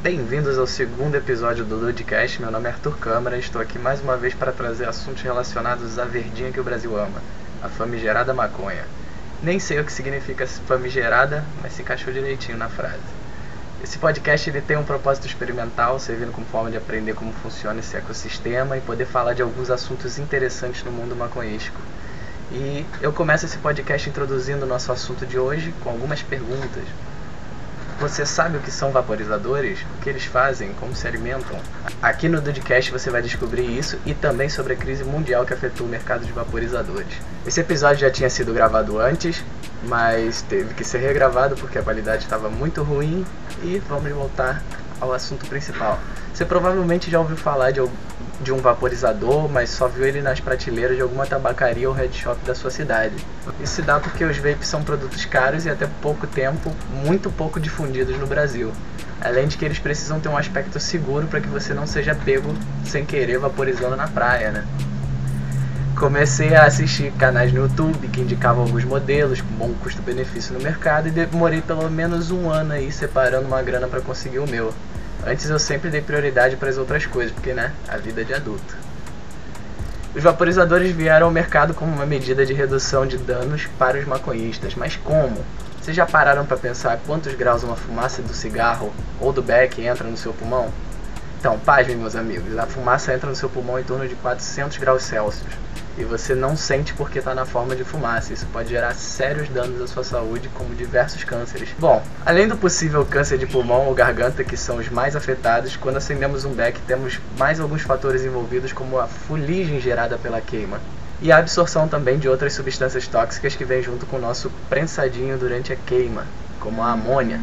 Bem-vindos ao segundo episódio do Ludcast. Meu nome é Arthur Câmara e estou aqui mais uma vez para trazer assuntos relacionados à verdinha que o Brasil ama, a famigerada maconha. Nem sei o que significa famigerada, mas se encaixou direitinho na frase. Esse podcast ele tem um propósito experimental, servindo como forma de aprender como funciona esse ecossistema e poder falar de alguns assuntos interessantes no mundo maconhístico. E eu começo esse podcast introduzindo o nosso assunto de hoje com algumas perguntas. Você sabe o que são vaporizadores? O que eles fazem? Como se alimentam? Aqui no Dudcast você vai descobrir isso e também sobre a crise mundial que afetou o mercado de vaporizadores. Esse episódio já tinha sido gravado antes, mas teve que ser regravado porque a qualidade estava muito ruim e vamos voltar ao assunto principal. Você provavelmente já ouviu falar de, de um vaporizador, mas só viu ele nas prateleiras de alguma tabacaria ou head shop da sua cidade. Isso se dá porque os vapes são produtos caros e até pouco tempo muito pouco difundidos no Brasil. Além de que eles precisam ter um aspecto seguro para que você não seja pego sem querer vaporizando na praia, né? Comecei a assistir canais no YouTube que indicavam alguns modelos com bom custo-benefício no mercado e demorei pelo menos um ano aí separando uma grana para conseguir o meu. Antes eu sempre dei prioridade para as outras coisas, porque né, a vida de adulto. Os vaporizadores vieram ao mercado como uma medida de redução de danos para os maconhistas, mas como? Vocês já pararam para pensar quantos graus uma fumaça do cigarro ou do beck entra no seu pulmão? Então, pasmem meus amigos, a fumaça entra no seu pulmão em torno de 400 graus Celsius e você não sente porque está na forma de fumaça. Isso pode gerar sérios danos à sua saúde, como diversos cânceres. Bom, além do possível câncer de pulmão ou garganta, que são os mais afetados, quando acendemos um beck temos mais alguns fatores envolvidos, como a fuligem gerada pela queima. E a absorção também de outras substâncias tóxicas que vem junto com o nosso prensadinho durante a queima, como a amônia.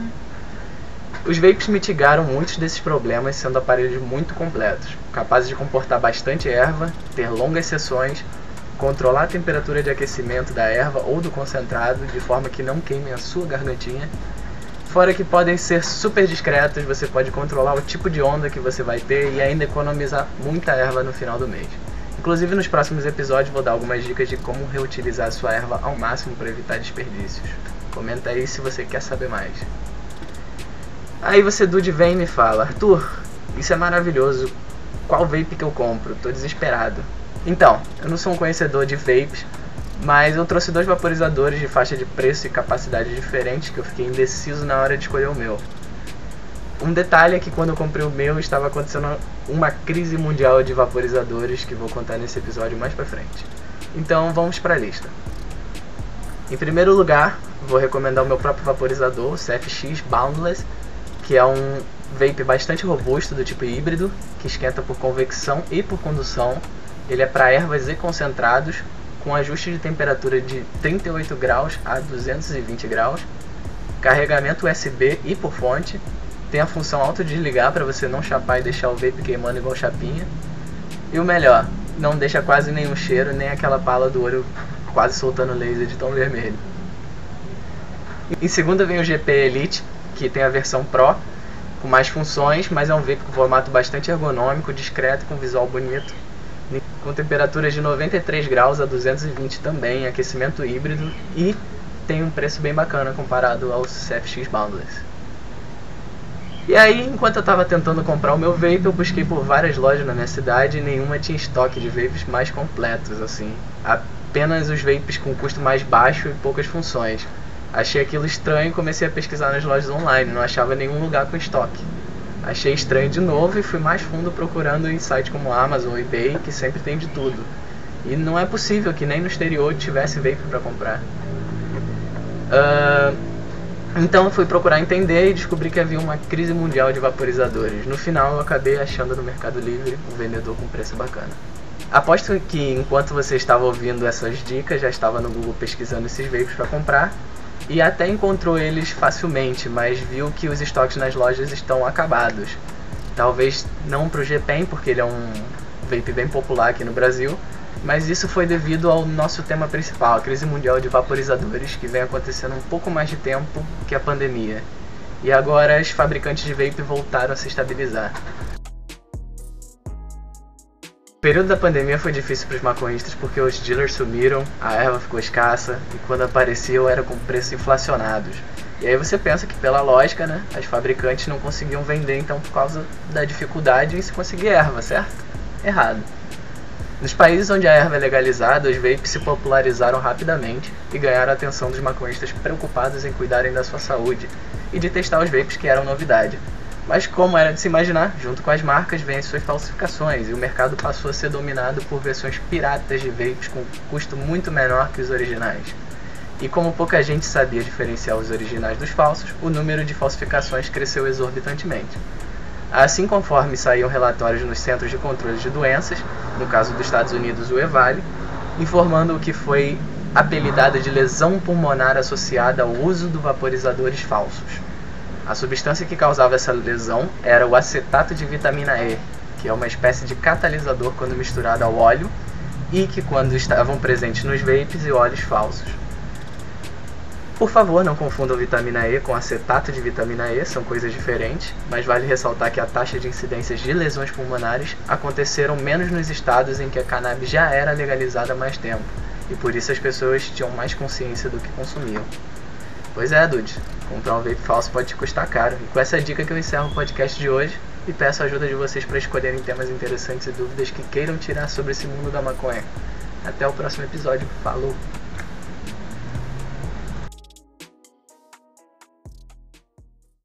Os vapes mitigaram muitos desses problemas, sendo aparelhos muito completos, capazes de comportar bastante erva, ter longas sessões, controlar a temperatura de aquecimento da erva ou do concentrado de forma que não queime a sua gargantinha. Fora que podem ser super discretos, você pode controlar o tipo de onda que você vai ter e ainda economizar muita erva no final do mês. Inclusive nos próximos episódios vou dar algumas dicas de como reutilizar a sua erva ao máximo para evitar desperdícios. Comenta aí se você quer saber mais. Aí você Dude vem e me fala, Arthur, isso é maravilhoso. Qual vape que eu compro? Tô desesperado. Então, eu não sou um conhecedor de vapes, mas eu trouxe dois vaporizadores de faixa de preço e capacidade diferentes que eu fiquei indeciso na hora de escolher o meu. Um detalhe é que quando eu comprei o meu estava acontecendo uma crise mundial de vaporizadores que vou contar nesse episódio mais pra frente. Então vamos para a lista. Em primeiro lugar, vou recomendar o meu próprio vaporizador, o CFX Boundless, que é um vape bastante robusto do tipo híbrido, que esquenta por convecção e por condução ele é para ervas e concentrados, com ajuste de temperatura de 38 graus a 220 graus, carregamento USB e por fonte, tem a função auto-desligar para você não chapar e deixar o vape queimando igual chapinha. E o melhor, não deixa quase nenhum cheiro, nem aquela pala do olho quase soltando laser de tão vermelho. Em segunda vem o GP Elite, que tem a versão Pro, com mais funções, mas é um vape com formato bastante ergonômico, discreto, com visual bonito com temperaturas de 93 graus a 220 também, aquecimento híbrido e tem um preço bem bacana comparado ao CFX Boundless. E aí, enquanto eu estava tentando comprar o meu vape, eu busquei por várias lojas na minha cidade e nenhuma tinha estoque de vapes mais completos, assim. Apenas os vapes com custo mais baixo e poucas funções. Achei aquilo estranho e comecei a pesquisar nas lojas online, não achava nenhum lugar com estoque. Achei estranho de novo e fui mais fundo procurando em sites como Amazon eBay, que sempre tem de tudo. E não é possível que nem no exterior tivesse vape para comprar. Uh, então fui procurar entender e descobri que havia uma crise mundial de vaporizadores. No final eu acabei achando no Mercado Livre um vendedor com preço bacana. Aposto que enquanto você estava ouvindo essas dicas, já estava no Google pesquisando esses vapes para comprar e até encontrou eles facilmente, mas viu que os estoques nas lojas estão acabados. Talvez não para o GPEN, porque ele é um vape bem popular aqui no Brasil, mas isso foi devido ao nosso tema principal, a crise mundial de vaporizadores, que vem acontecendo um pouco mais de tempo que a pandemia. E agora os fabricantes de vape voltaram a se estabilizar. Período da pandemia foi difícil para os maconhistas porque os dealers sumiram, a erva ficou escassa e quando apareciam era com preços inflacionados. E aí você pensa que pela lógica, né, as fabricantes não conseguiam vender então por causa da dificuldade em se conseguir erva, certo? Errado. Nos países onde a erva é legalizada, os vapes se popularizaram rapidamente e ganharam a atenção dos maconhistas preocupados em cuidarem da sua saúde e de testar os vapes que eram novidade. Mas como era de se imaginar, junto com as marcas vêm as suas falsificações e o mercado passou a ser dominado por versões piratas de vapes com custo muito menor que os originais. E como pouca gente sabia diferenciar os originais dos falsos, o número de falsificações cresceu exorbitantemente. Assim, conforme saíam relatórios nos Centros de Controle de Doenças, no caso dos Estados Unidos, o EVALE, informando o que foi apelidado de lesão pulmonar associada ao uso de vaporizadores falsos. A substância que causava essa lesão era o acetato de vitamina E, que é uma espécie de catalisador quando misturado ao óleo e que quando estavam presentes nos vapes e óleos falsos. Por favor, não confundam vitamina E com acetato de vitamina E, são coisas diferentes, mas vale ressaltar que a taxa de incidências de lesões pulmonares aconteceram menos nos estados em que a cannabis já era legalizada há mais tempo, e por isso as pessoas tinham mais consciência do que consumiam. Pois é, Dude, comprar um vape falso pode te custar caro. E com essa dica que eu encerro o podcast de hoje e peço a ajuda de vocês para escolherem temas interessantes e dúvidas que queiram tirar sobre esse mundo da maconha. Até o próximo episódio. Falou!